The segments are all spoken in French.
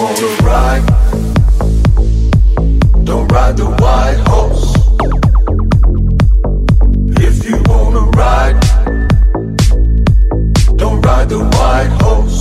Wanna ride, don't ride the white horse. If you wanna ride, don't ride the white horse.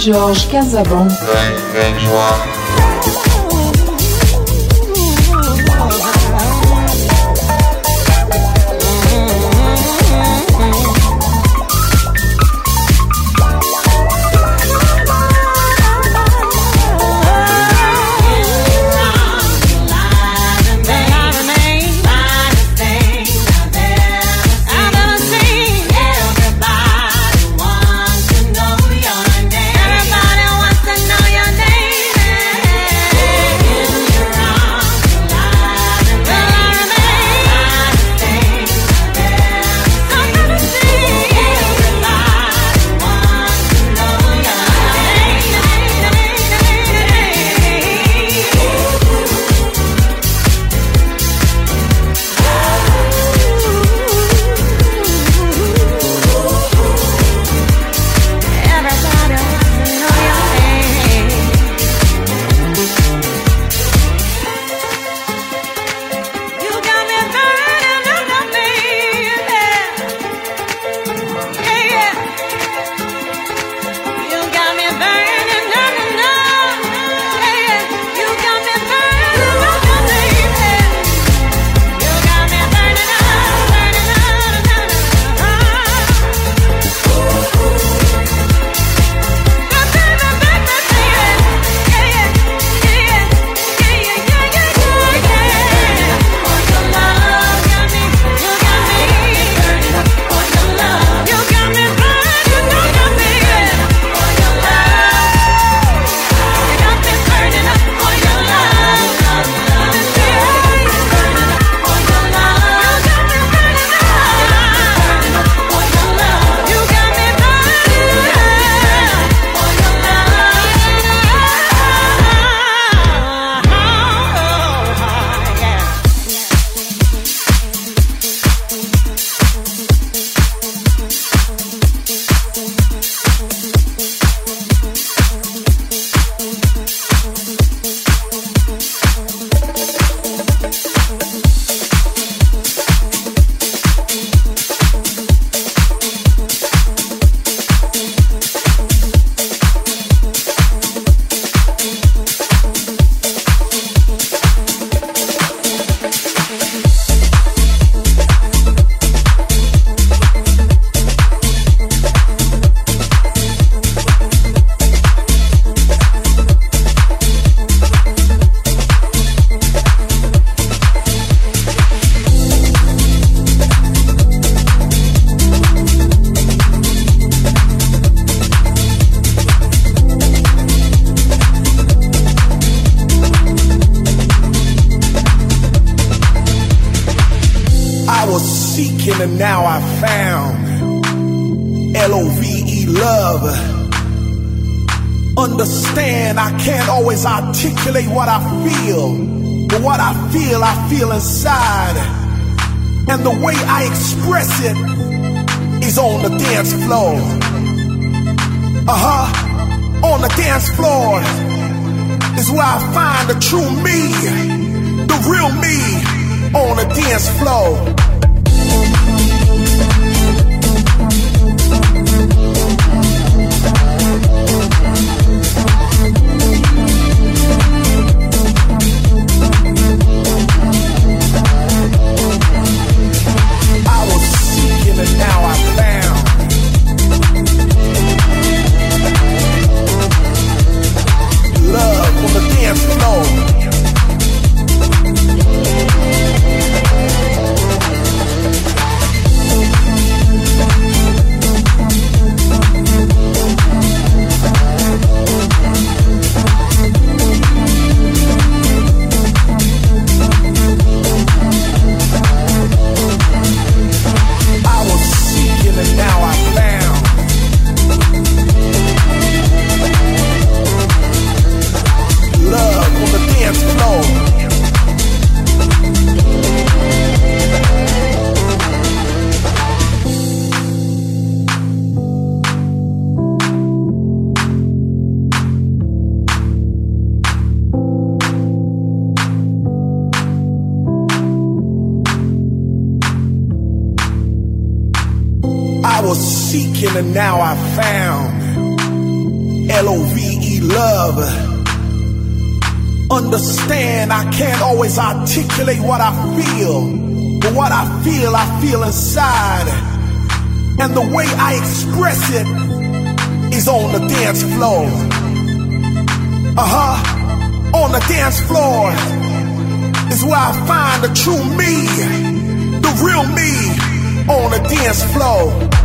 DJ Louis-Georges Casabon. Seeking and now I found L-O-V-E love. Understand I can't always articulate what I feel, but what I feel, I feel inside. And the way I express it is on the dance floor. Uh-huh. On the dance floor is where I find the true me, the real me on the dance floor.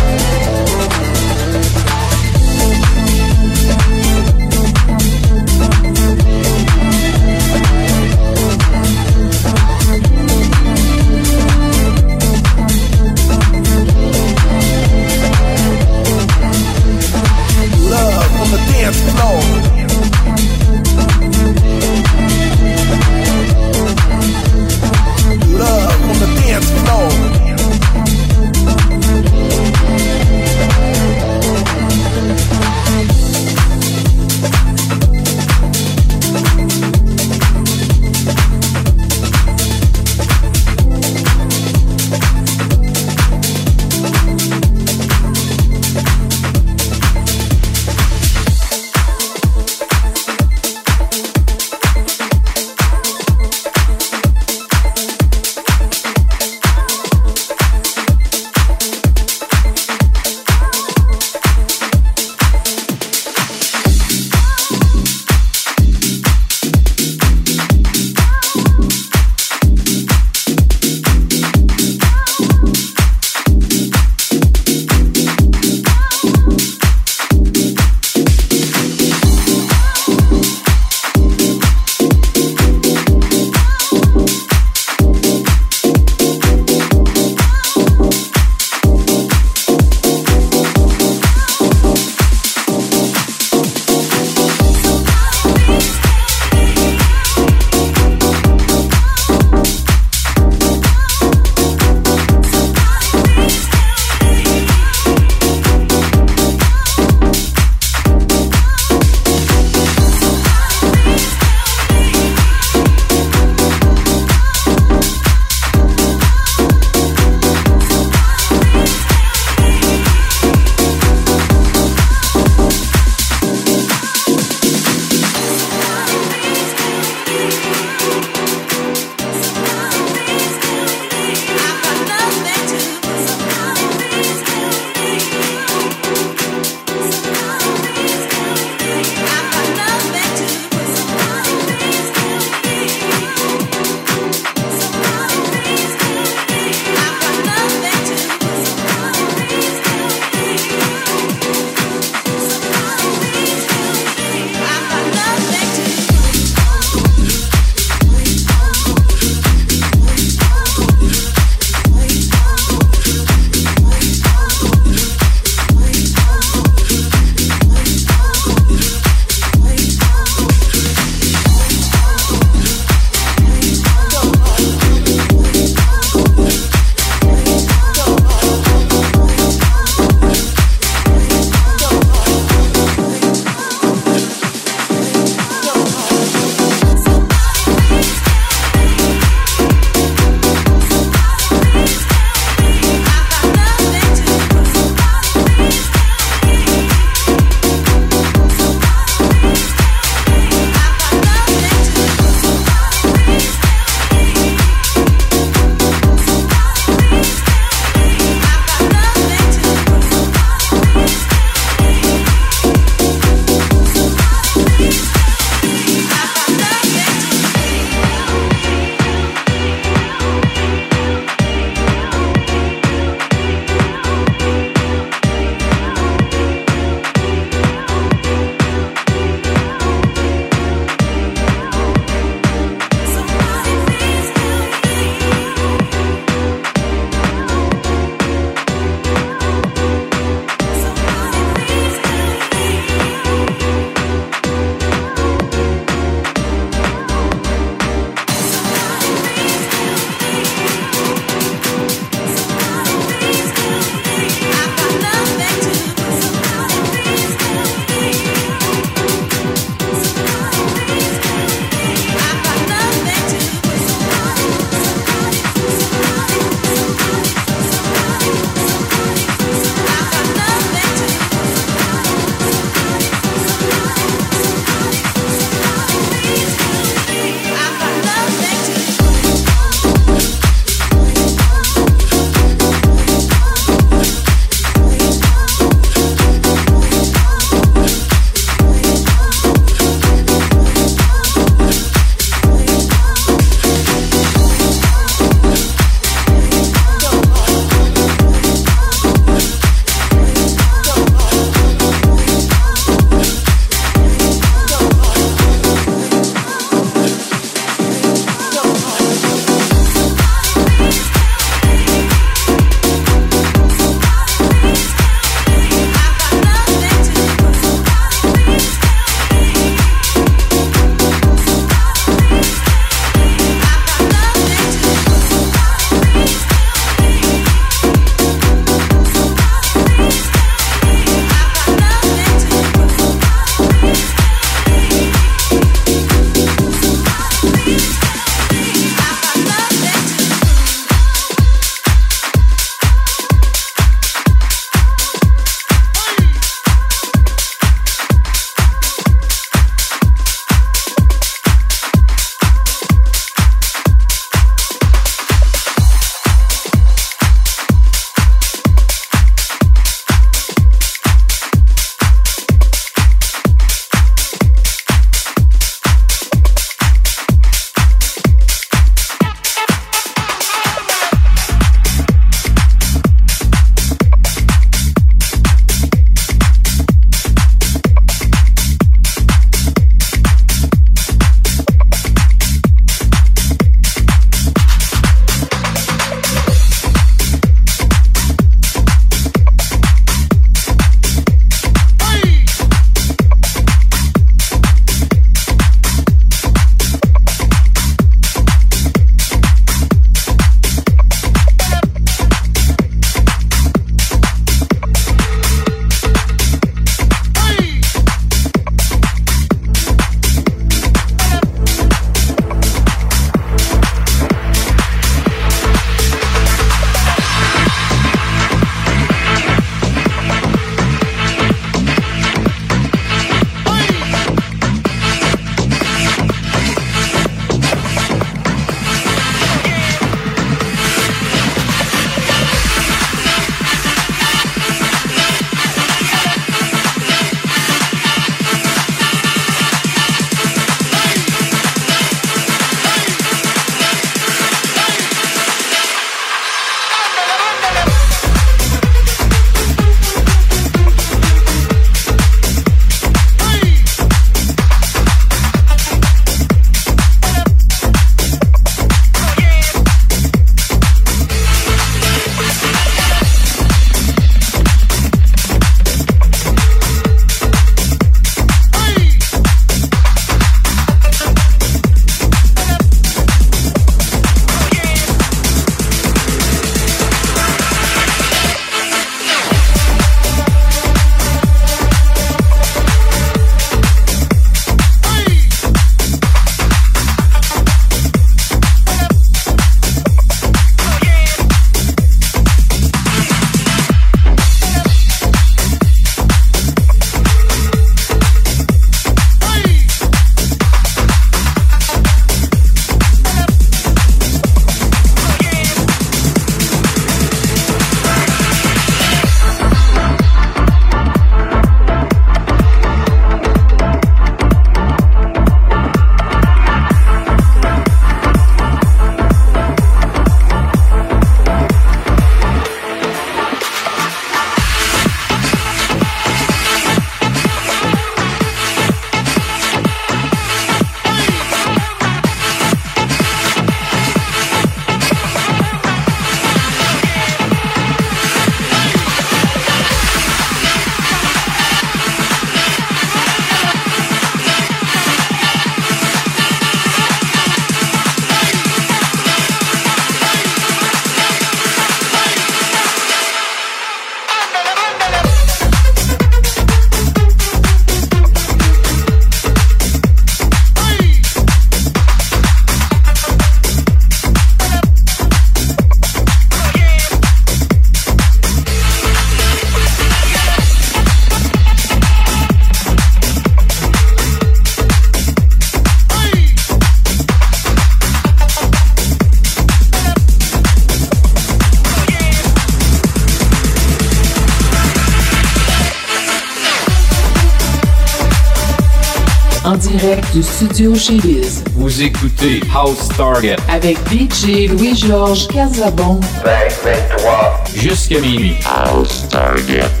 direct du studio chez Biz. Vous écoutez House Target avec DJ Louis-Georges Casabon. 2023 jusqu'à minuit. House Target.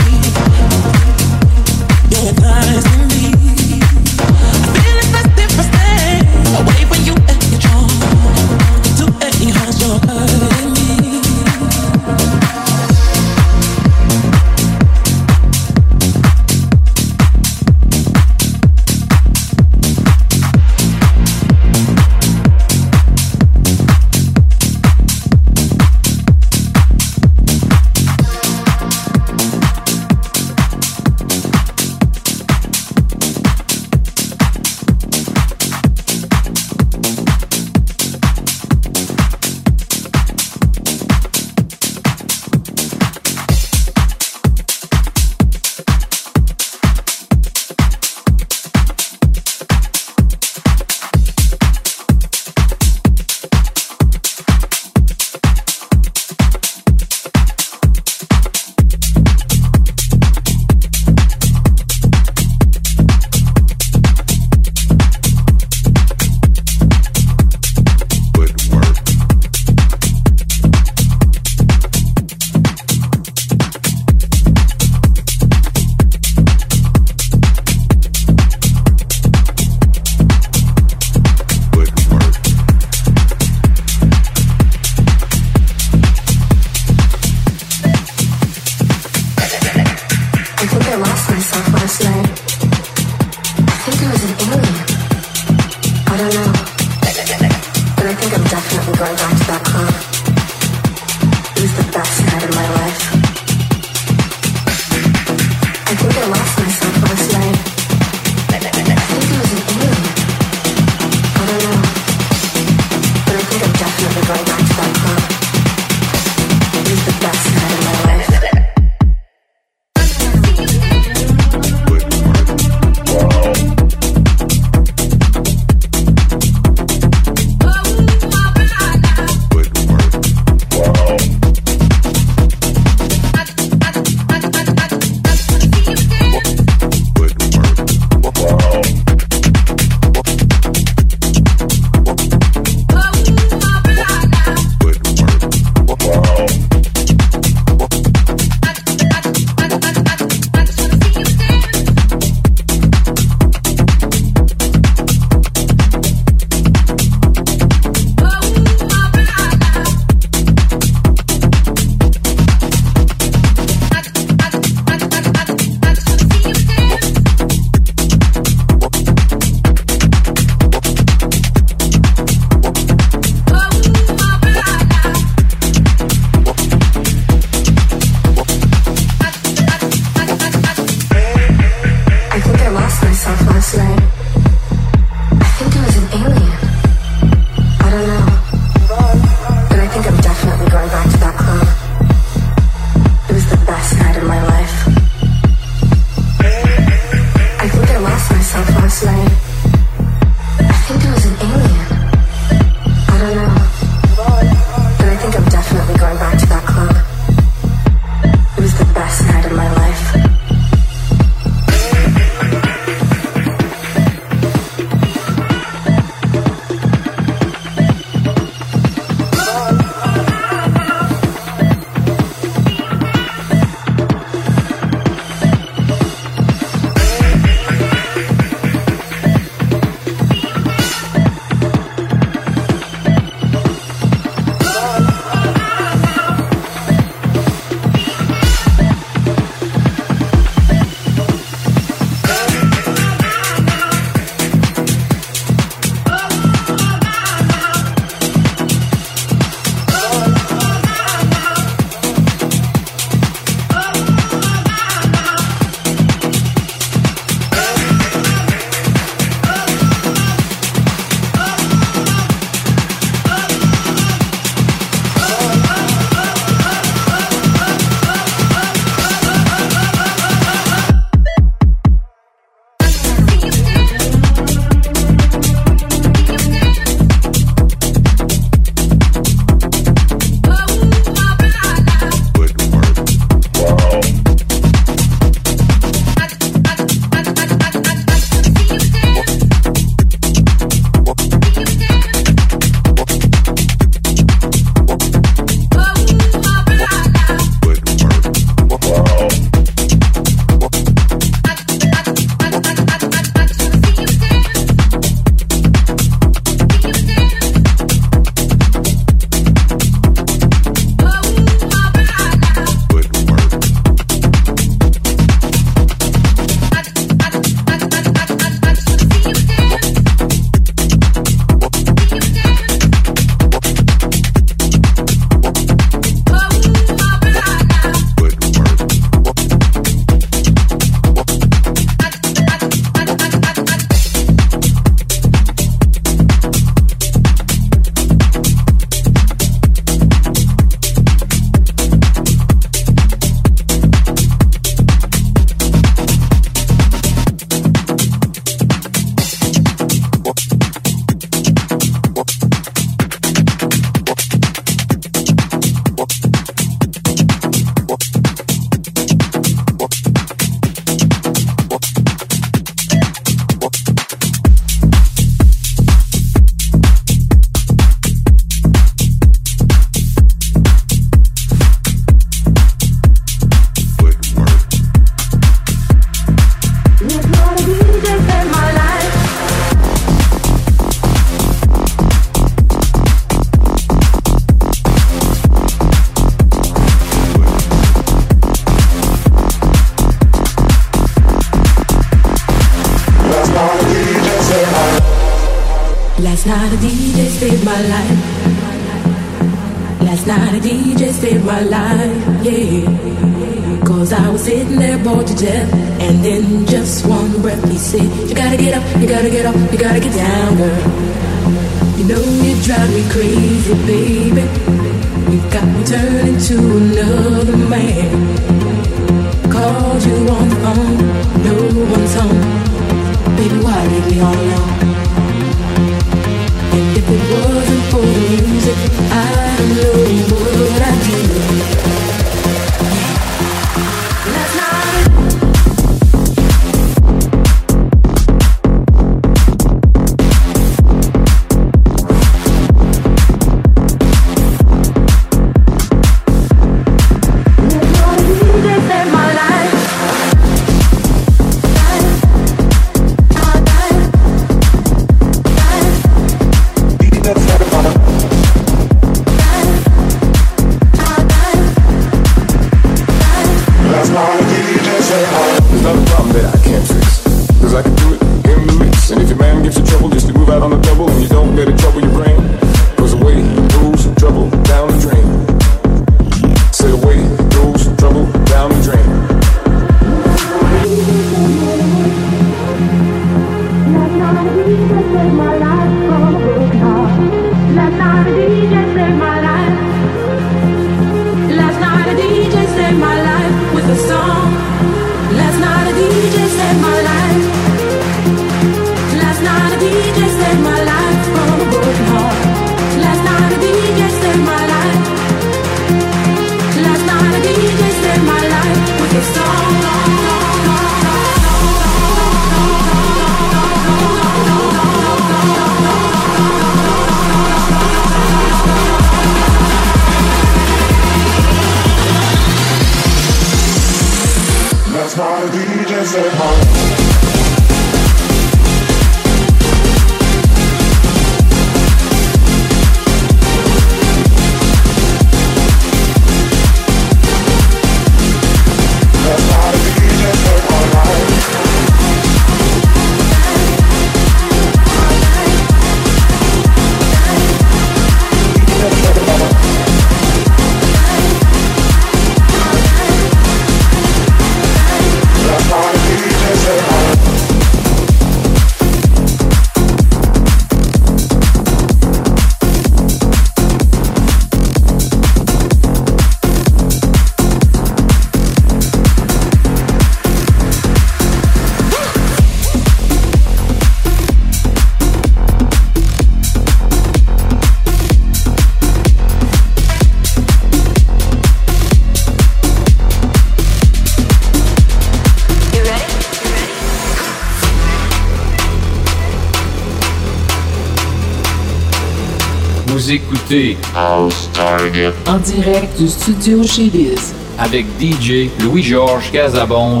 en direct du studio chez Biz. Avec DJ Louis-Georges Casabon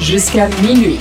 jusqu'à minuit.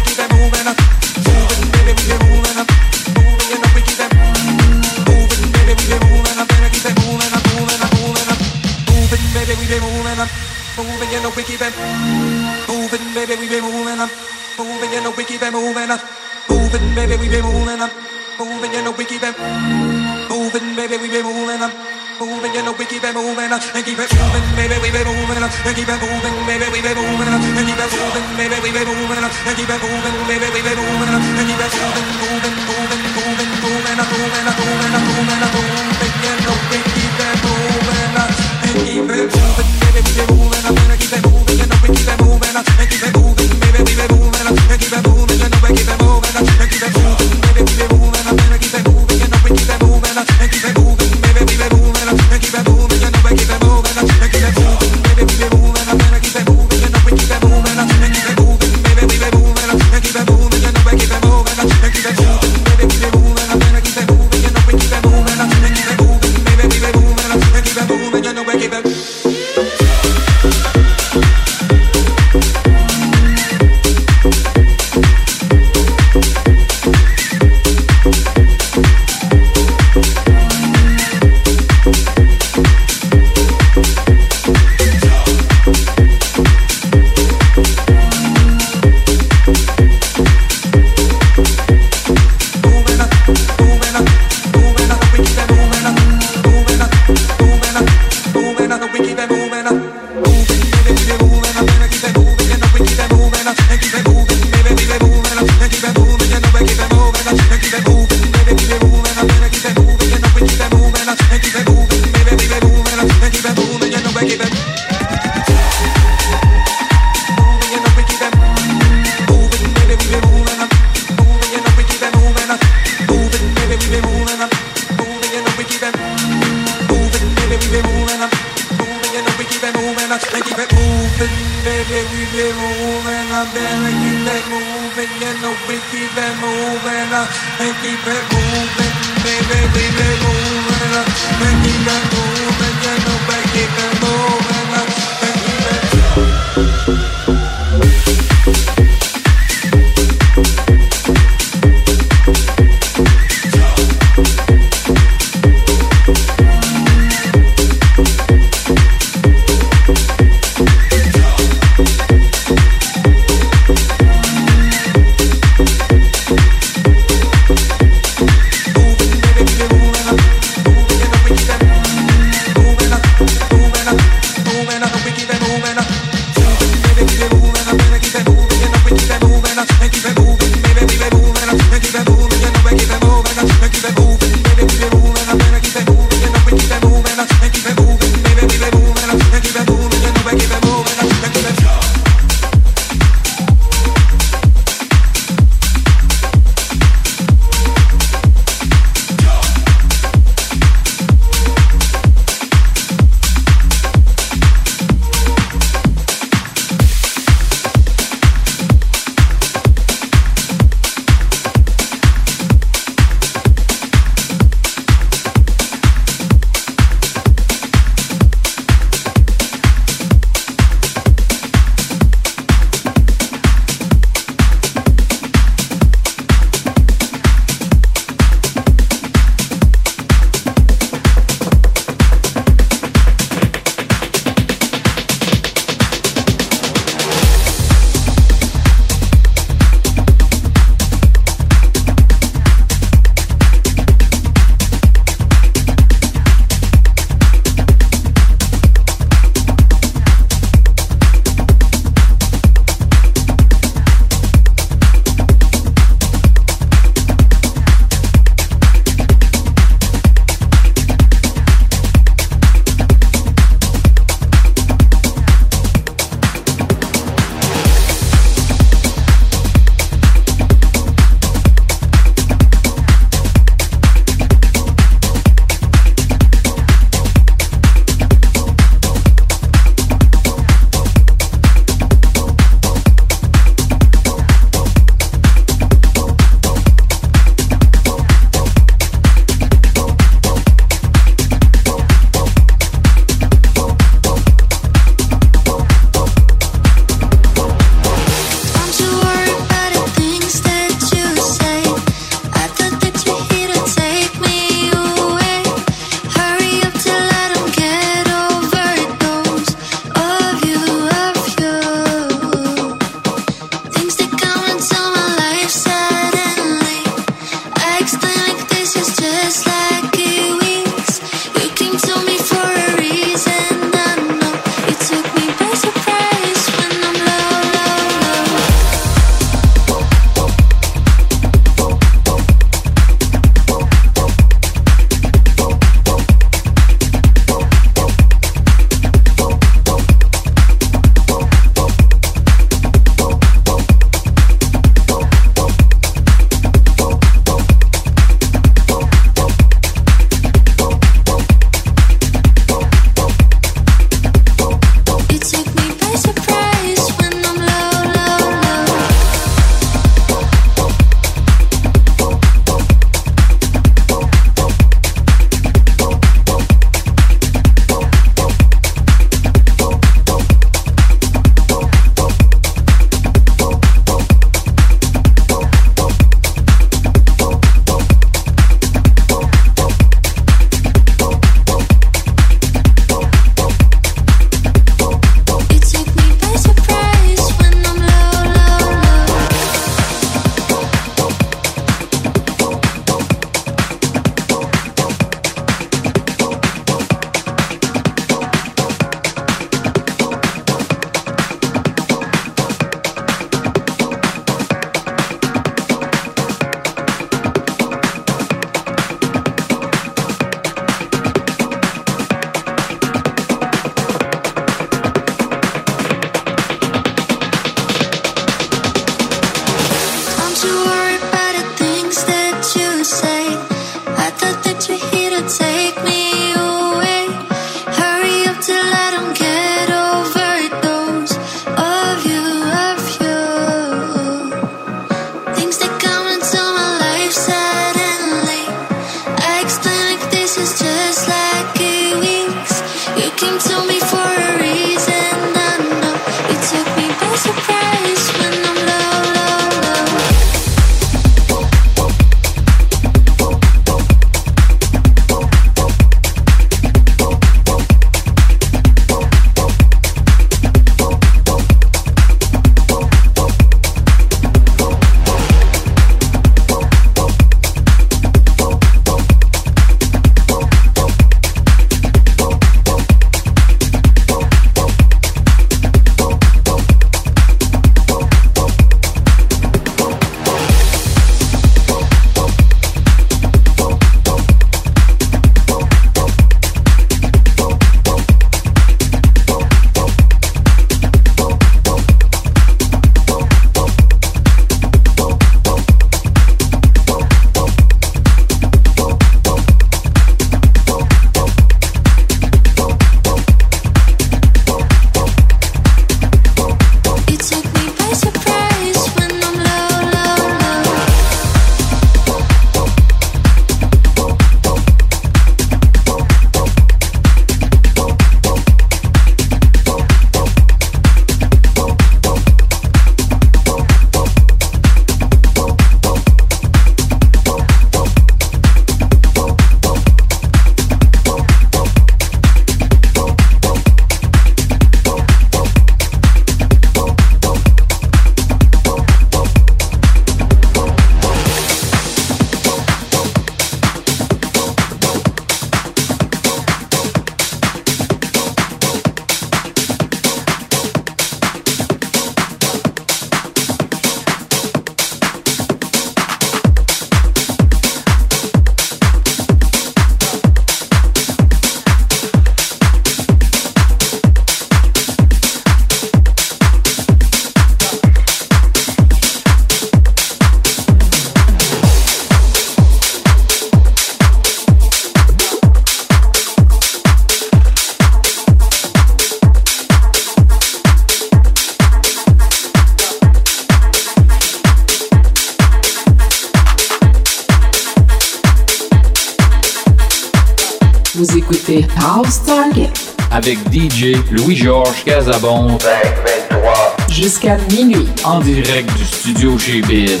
23. Jusqu'à minuit. En direct du studio chez Biz.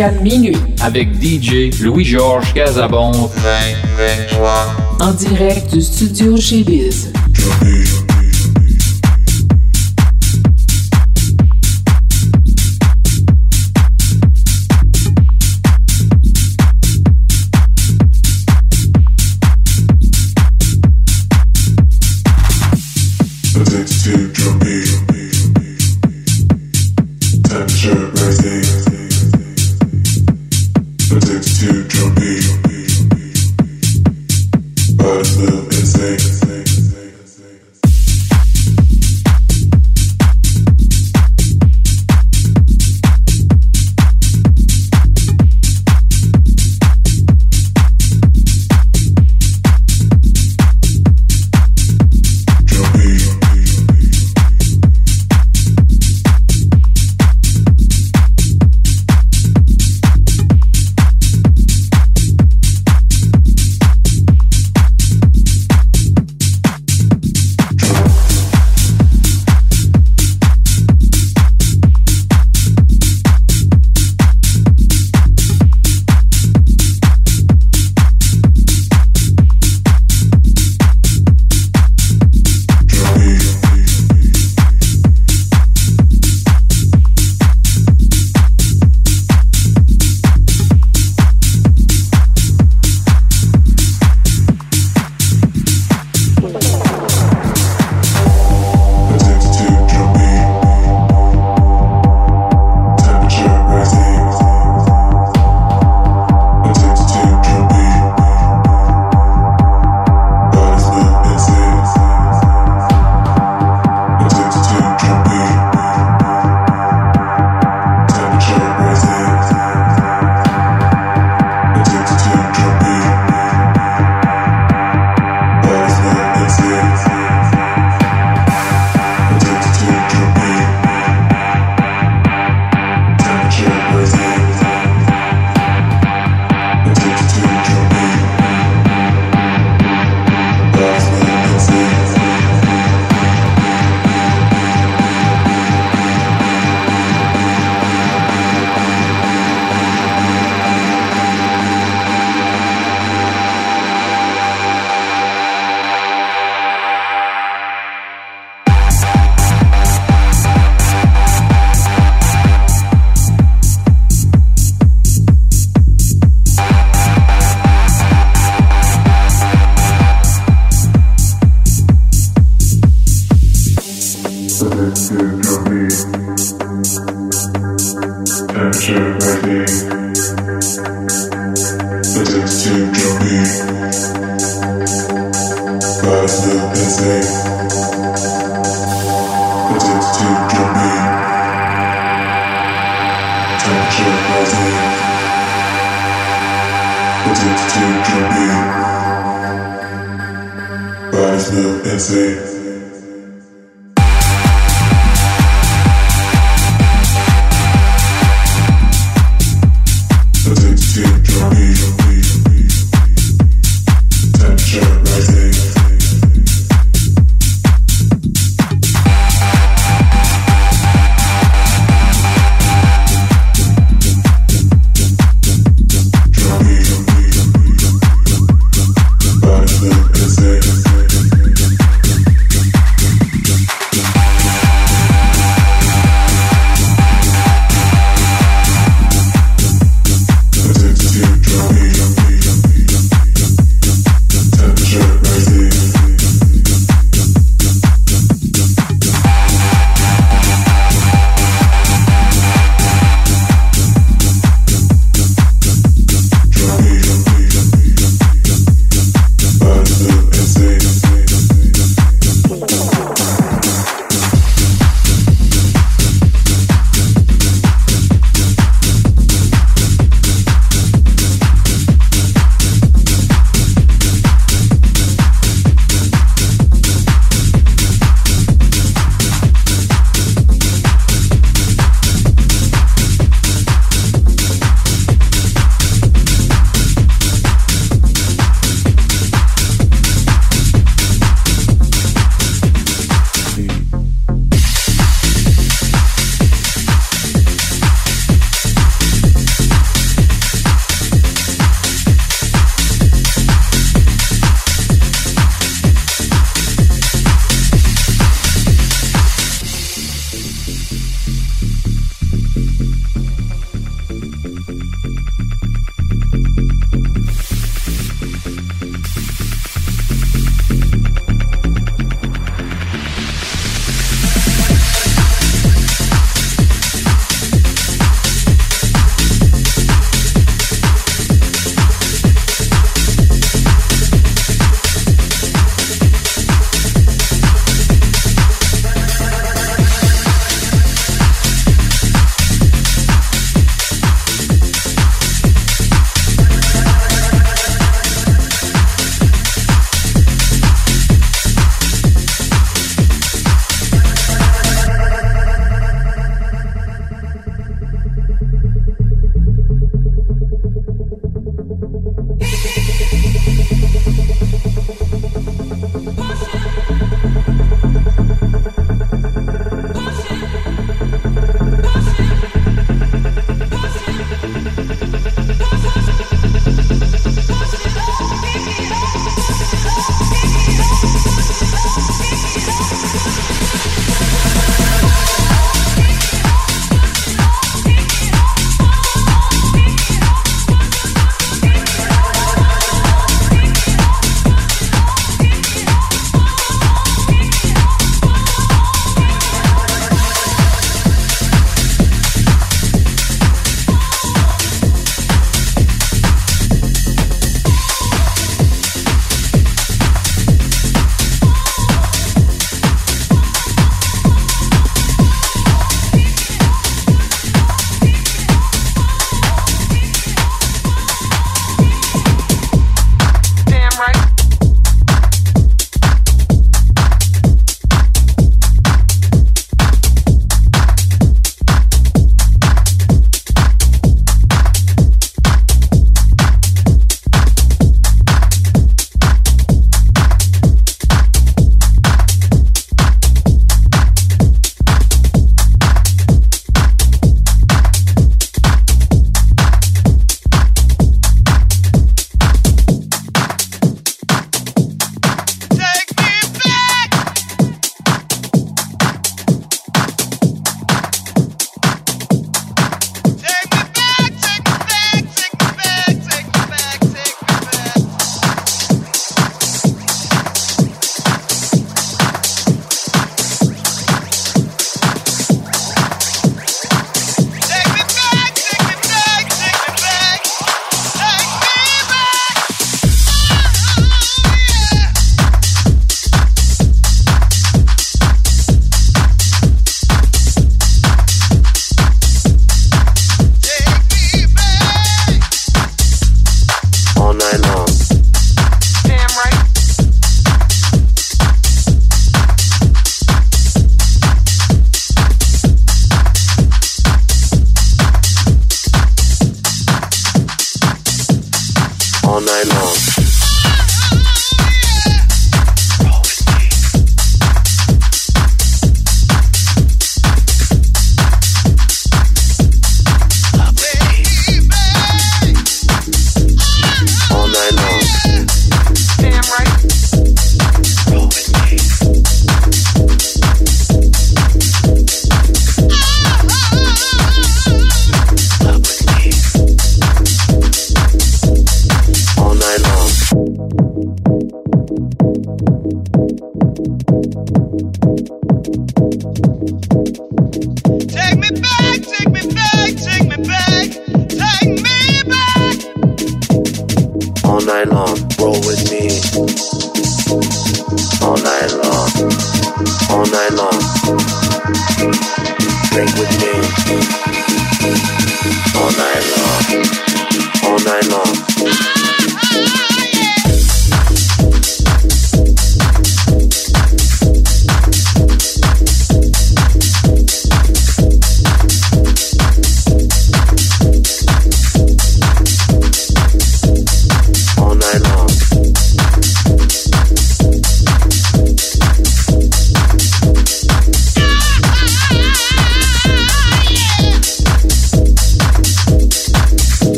jusqu'à minuit. Avec DJ Louis-Georges Casabon. En direct du studio chez Biz.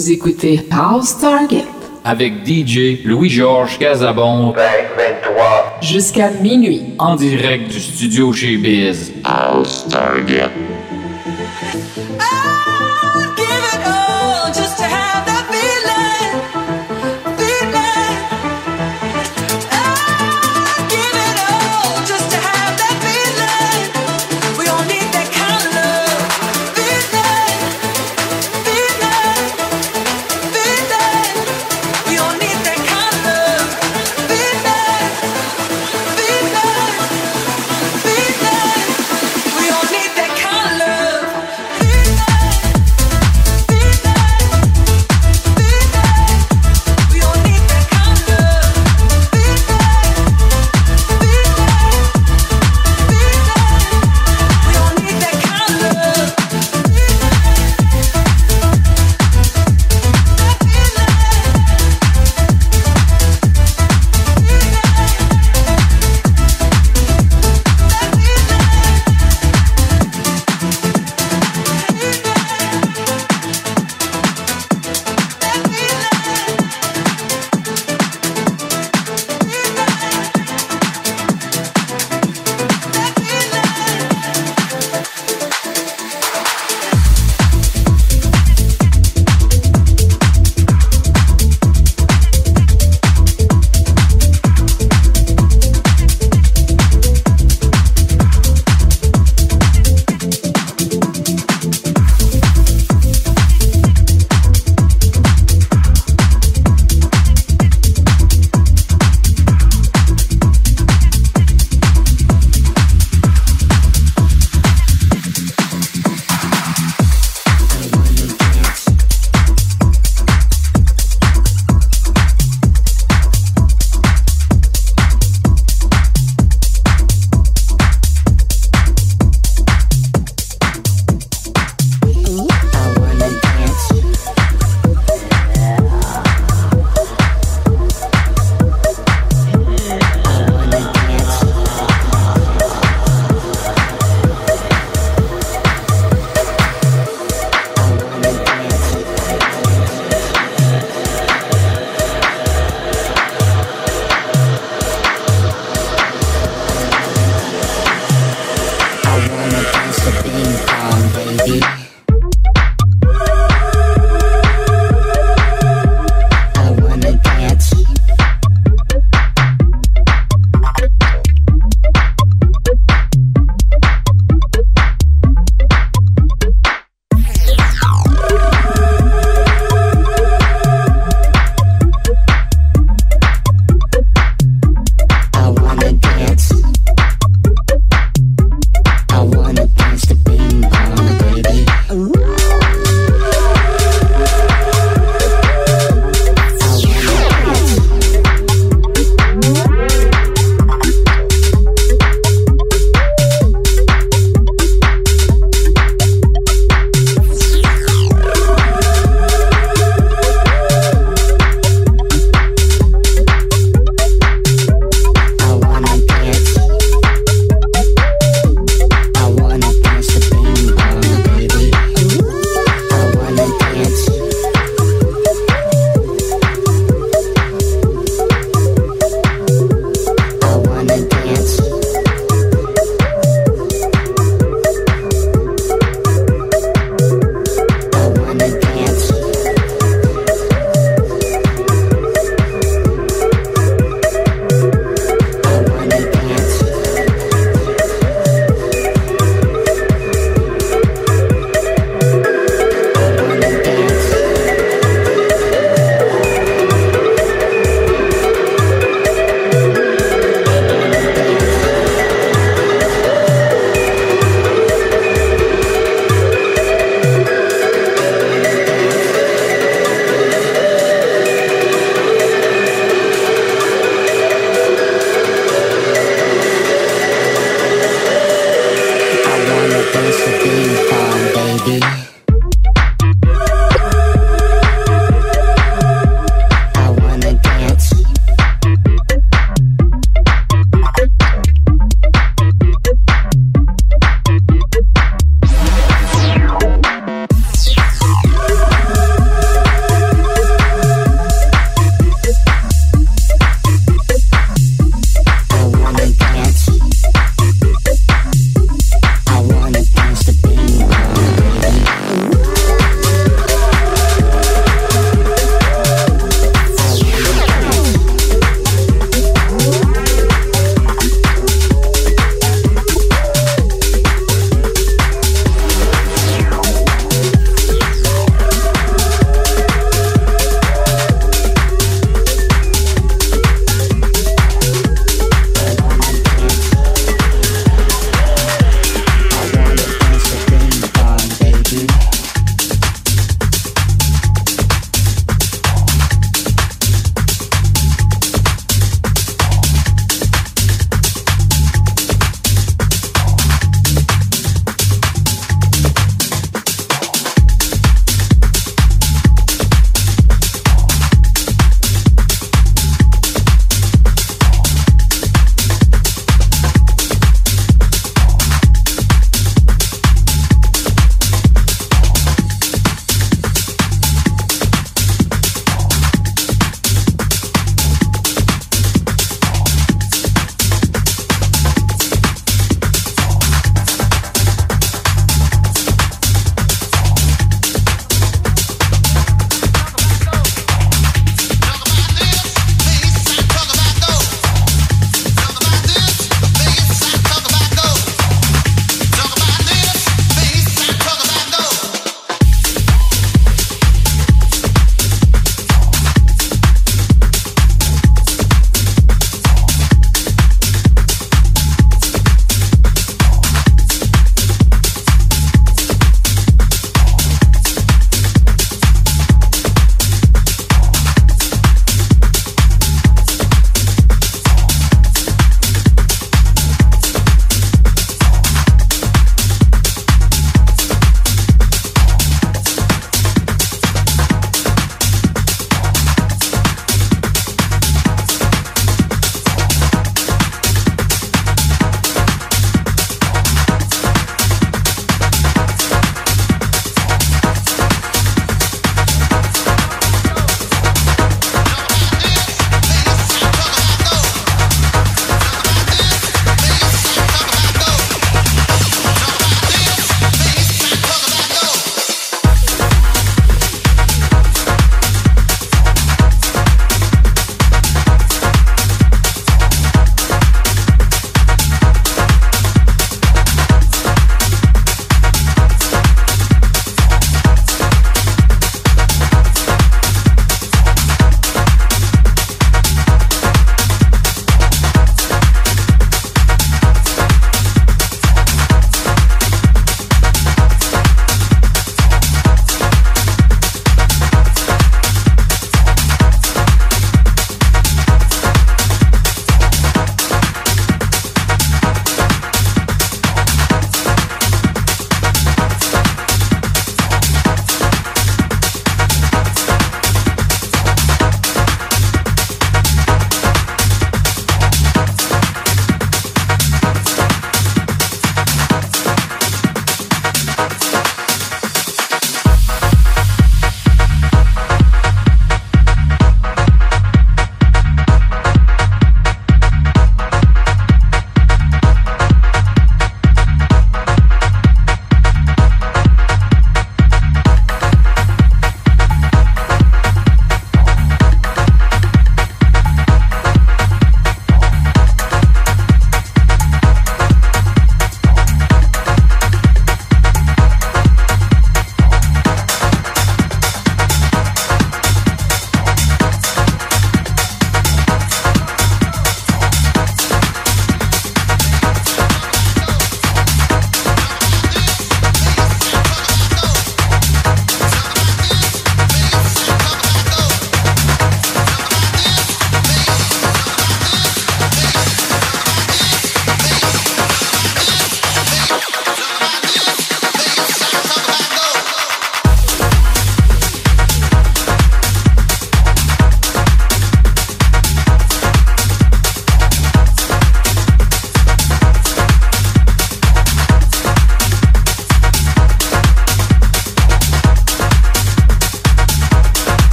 Vous écoutez House Target avec DJ Louis-Georges Casabon 23 jusqu'à minuit en direct du studio chez Biz. House Target. Mr. Bean part.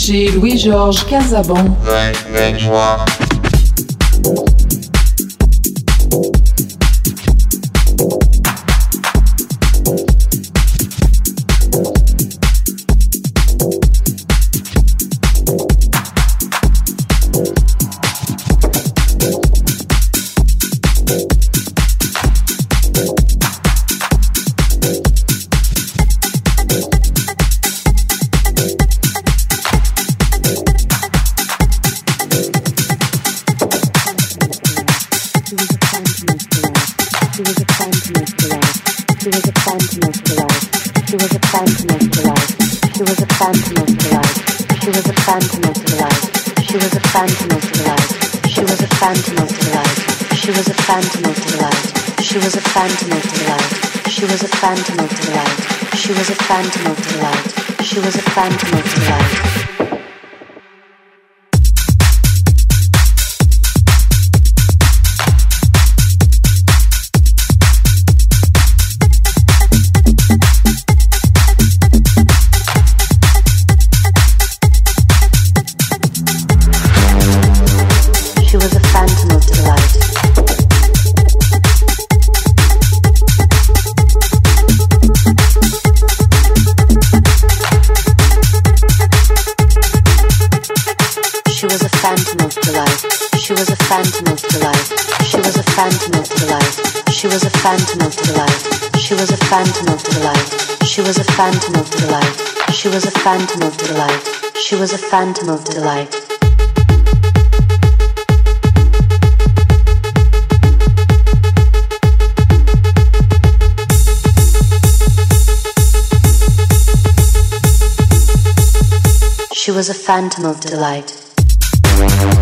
DJ Louis-Georges phantom of delight. She was a phantom of delight. She was a phantom of delight. She was a phantom of delight. She was a phantom of delight. She was a phantom of delight. She was a phantom of delight. Phantom of delight. She was a phantom of delight. She was a phantom of delight. She was a phantom of delight. She was a phantom of delight. She was a phantom of delight.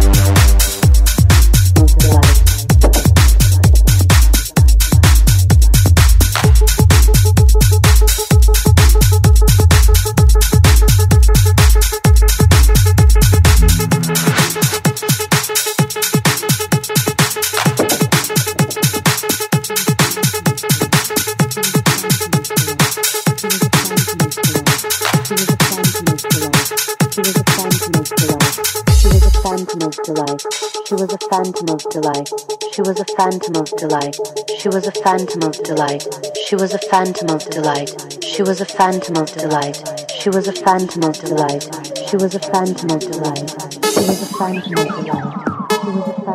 Phantom of delight. She was a phantom of delight. She was a phantom of delight. She was a phantom of delight. She was a phantom of delight. She was a phantom of delight. She was a phantom of delight. She was a phantom of delight. She was a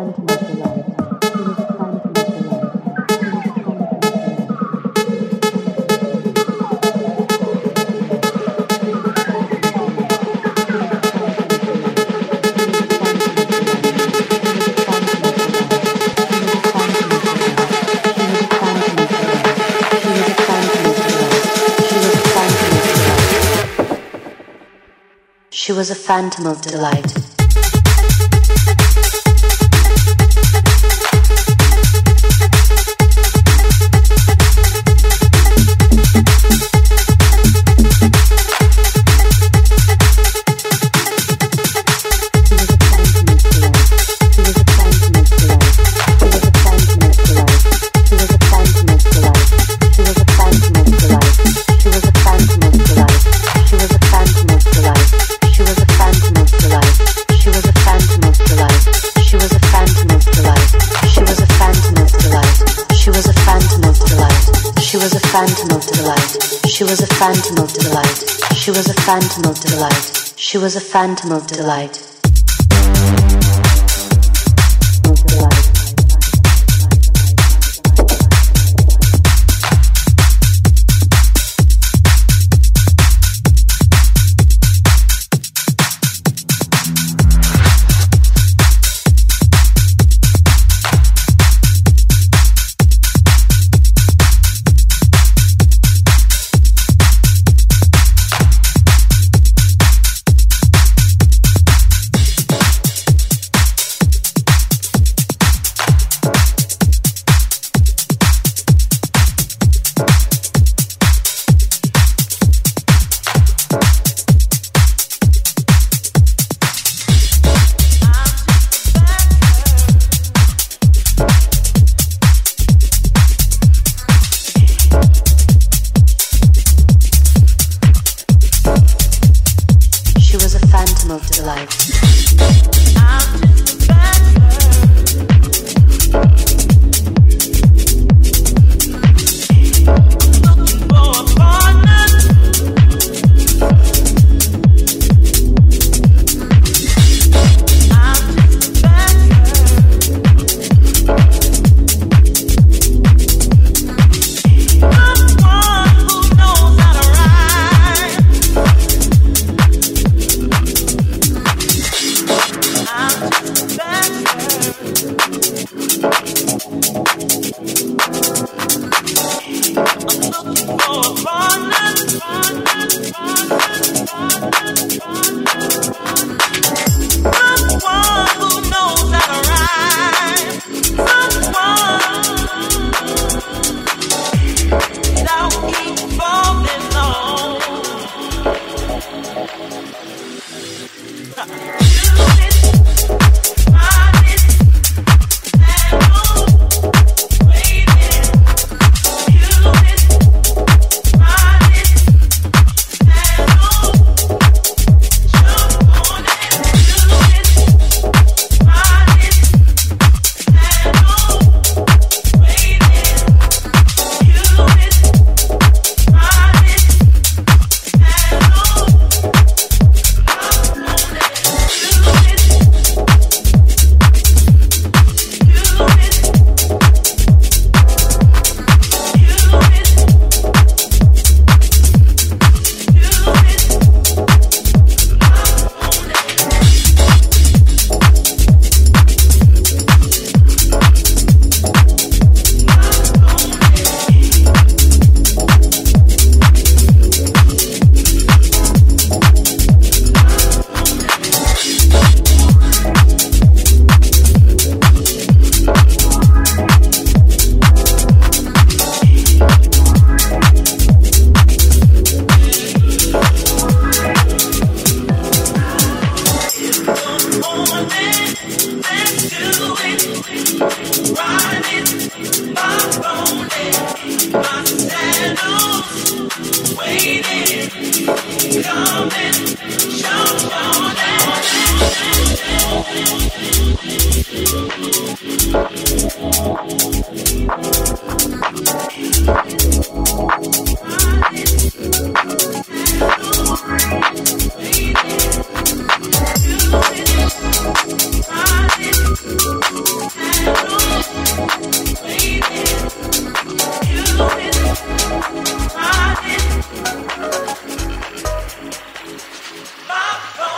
was a phantom of delight. Phantom of delight. She was a phantom of delight. She was a phantom of delight. Oh!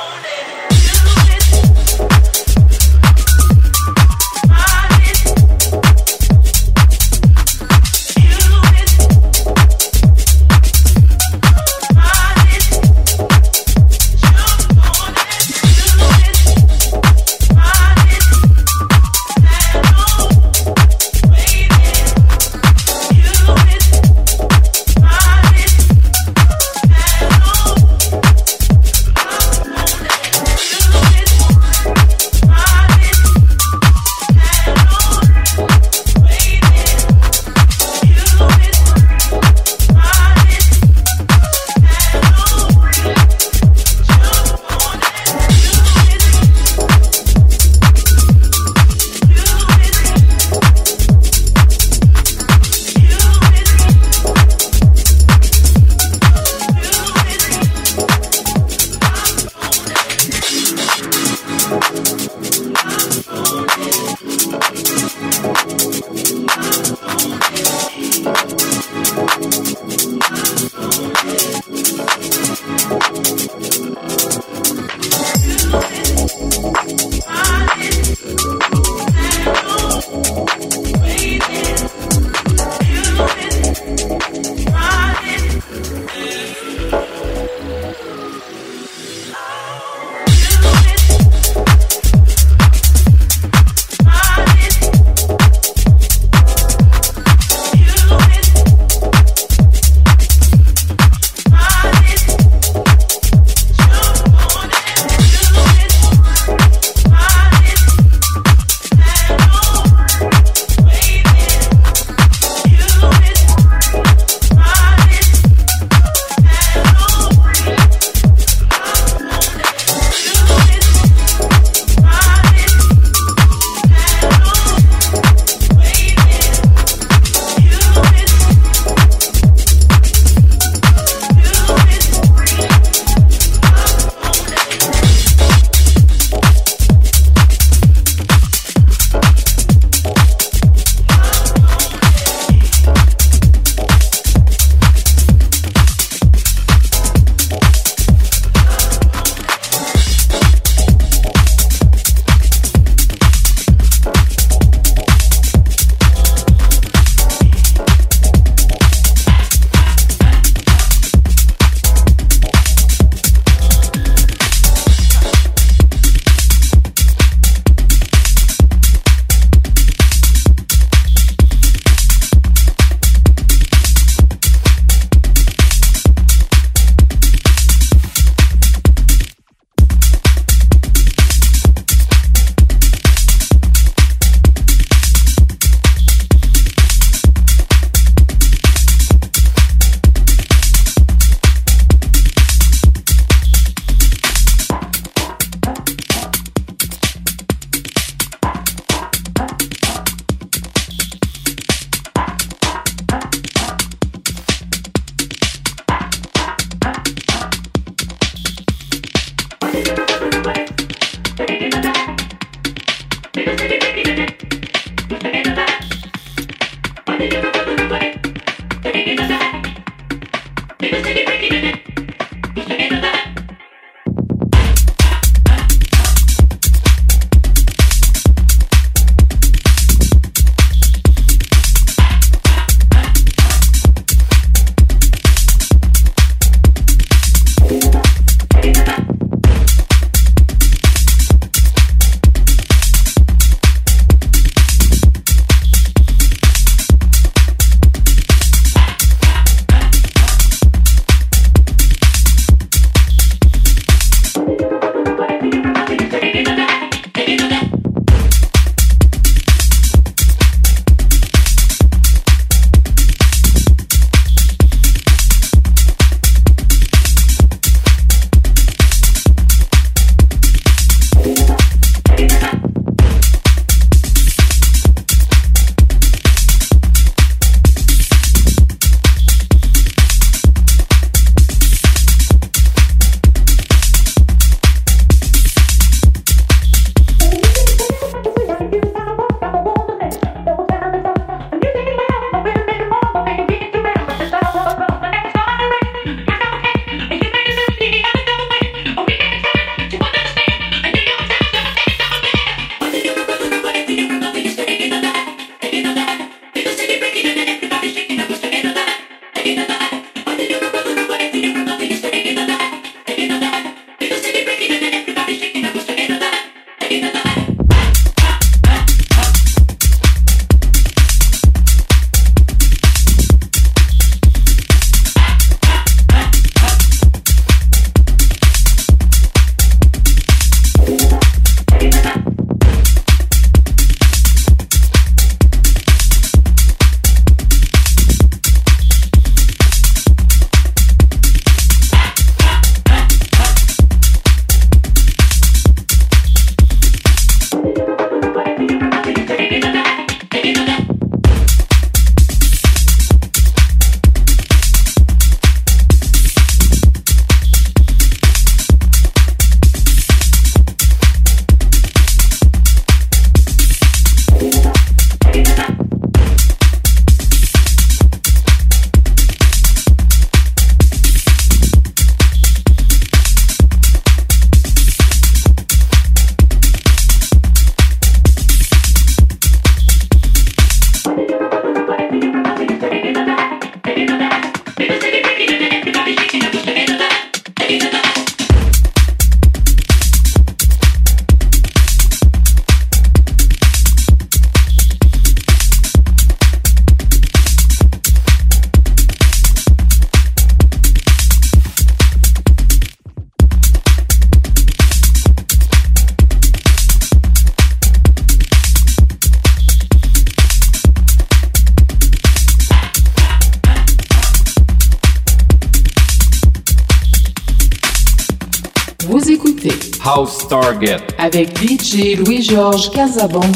Avec DJ Louis-Georges Casabon. 20,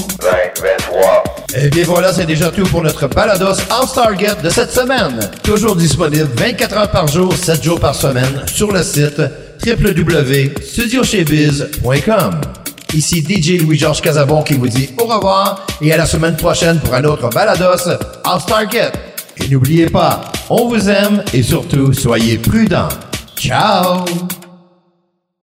23. Eh bien voilà, c'est déjà tout pour notre balados House Target de cette semaine. Toujours disponible 24 heures par jour, 7 jours par semaine sur le site www.studiochebiz.com. Ici DJ Louis-Georges Casabon qui vous dit au revoir et à la semaine prochaine pour un autre balados House Target. Et n'oubliez pas, on vous aime et surtout soyez prudents. Ciao!